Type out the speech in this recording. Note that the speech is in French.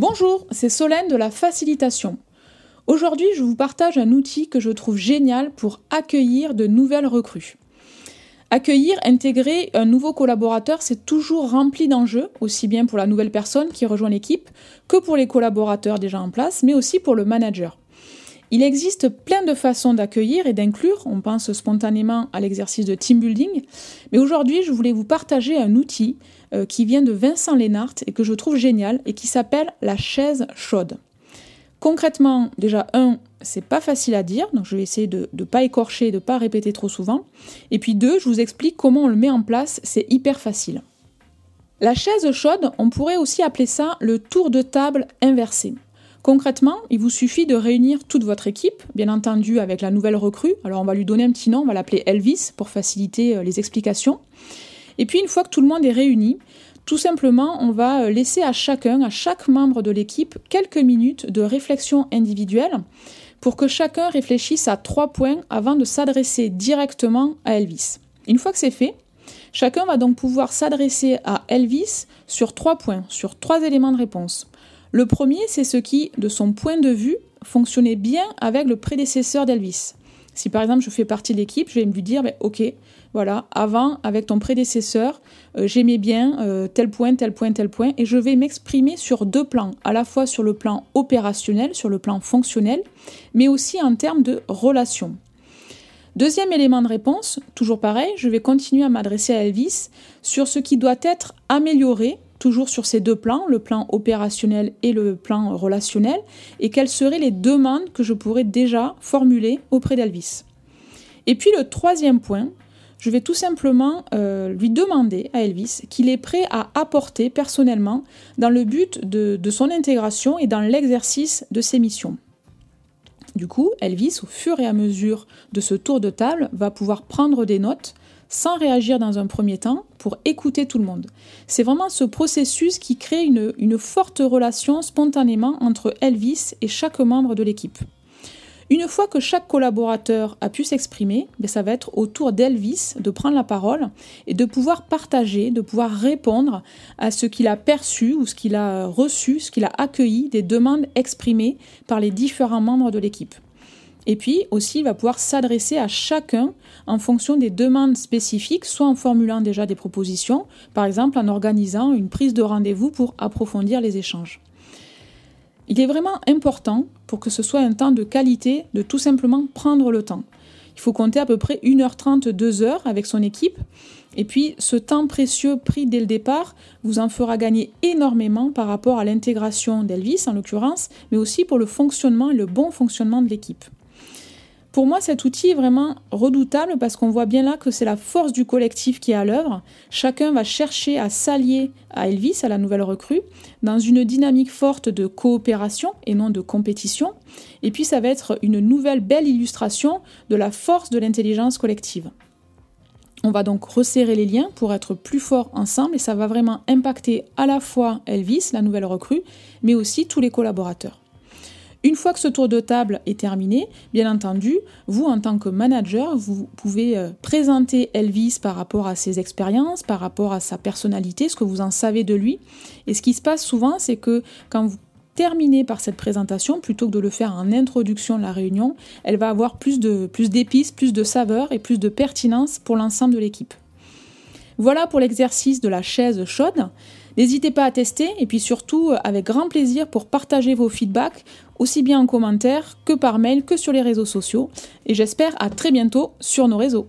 Bonjour, c'est Solène de la facilitation. Aujourd'hui, je vous partage un outil que je trouve génial pour accueillir de nouvelles recrues. Accueillir, intégrer un nouveau collaborateur, c'est toujours rempli d'enjeux, aussi bien pour la nouvelle personne qui rejoint l'équipe que pour les collaborateurs déjà en place, mais aussi pour le manager. Il existe plein de façons d'accueillir et d'inclure, on pense spontanément à l'exercice de team building, mais aujourd'hui je voulais vous partager un outil euh, qui vient de Vincent Lénart et que je trouve génial et qui s'appelle la chaise chaude. Concrètement, déjà, un, c'est pas facile à dire, donc je vais essayer de ne pas écorcher, de ne pas répéter trop souvent. Et puis deux, je vous explique comment on le met en place, c'est hyper facile. La chaise chaude, on pourrait aussi appeler ça le tour de table inversé. Concrètement, il vous suffit de réunir toute votre équipe, bien entendu avec la nouvelle recrue. Alors on va lui donner un petit nom, on va l'appeler Elvis pour faciliter euh, les explications. Et puis une fois que tout le monde est réuni, tout simplement, on va euh, laisser à chacun, à chaque membre de l'équipe, quelques minutes de réflexion individuelle pour que chacun réfléchisse à trois points avant de s'adresser directement à Elvis. Une fois que c'est fait, chacun va donc pouvoir s'adresser à Elvis sur trois points, sur trois éléments de réponse. Le premier, c'est ce qui, de son point de vue, fonctionnait bien avec le prédécesseur d'Elvis. Si par exemple je fais partie de l'équipe, je vais lui dire, ben, ok, voilà, avant, avec ton prédécesseur, euh, j'aimais bien euh, tel point, tel point, tel point, et je vais m'exprimer sur deux plans, à la fois sur le plan opérationnel, sur le plan fonctionnel, mais aussi en termes de relation. Deuxième élément de réponse, toujours pareil, je vais continuer à m'adresser à Elvis sur ce qui doit être amélioré, toujours sur ces deux plans, le plan opérationnel et le plan relationnel, et quelles seraient les demandes que je pourrais déjà formuler auprès d'Elvis. Et puis le troisième point, je vais tout simplement euh, lui demander à Elvis qu'il est prêt à apporter personnellement dans le but de, de son intégration et dans l'exercice de ses missions. Du coup, Elvis, au fur et à mesure de ce tour de table, va pouvoir prendre des notes sans réagir dans un premier temps pour écouter tout le monde. C'est vraiment ce processus qui crée une, forte relation spontanément entre Elvis et chaque membre de l'équipe. Une fois que chaque collaborateur a pu s'exprimer, ben, ça va être au tour d'Elvis de prendre la parole et de pouvoir partager, de pouvoir répondre à ce qu'il a perçu ou ce qu'il a reçu, ce qu'il a accueilli des demandes exprimées par les différents membres de l'équipe. Et puis aussi, il va pouvoir s'adresser à chacun en fonction des demandes spécifiques, soit en formulant déjà des propositions, par exemple en organisant une prise de rendez-vous pour approfondir les échanges. Il est vraiment important, pour que ce soit un temps de qualité, de tout simplement prendre le temps. Il faut compter à peu près 1h30, 2h avec son équipe. Et puis, ce temps précieux pris dès le départ vous en fera gagner énormément par rapport à l'intégration d'Elvis, en l'occurrence, mais aussi pour le fonctionnement et le bon fonctionnement de l'équipe. Pour moi, cet outil est vraiment redoutable parce qu'on voit bien là que c'est la force du collectif qui est à l'œuvre. Chacun va chercher à s'allier à Elvis, à la nouvelle recrue, dans une dynamique forte de coopération et non de compétition. Et puis, ça va être une nouvelle belle illustration de la force de l'intelligence collective. On va donc resserrer les liens pour être plus forts ensemble et ça va vraiment impacter à la fois Elvis, la nouvelle recrue, mais aussi tous les collaborateurs. Une fois que ce tour de table est terminé, bien entendu, vous en tant que manager, vous pouvez euh, présenter Elvis par rapport à ses expériences, par rapport à sa personnalité, ce que vous en savez de lui. Et ce qui se passe souvent, c'est que quand vous terminez par cette présentation, plutôt que de le faire en introduction de la réunion, elle va avoir plus plus d'épices, plus de saveur et plus de pertinence pour l'ensemble de l'équipe. Voilà pour l'exercice de la chaise chaude. N'hésitez pas à tester et puis surtout avec grand plaisir pour partager vos feedbacks aussi bien en commentaire que par mail que sur les réseaux sociaux. Et j'espère à très bientôt sur nos réseaux.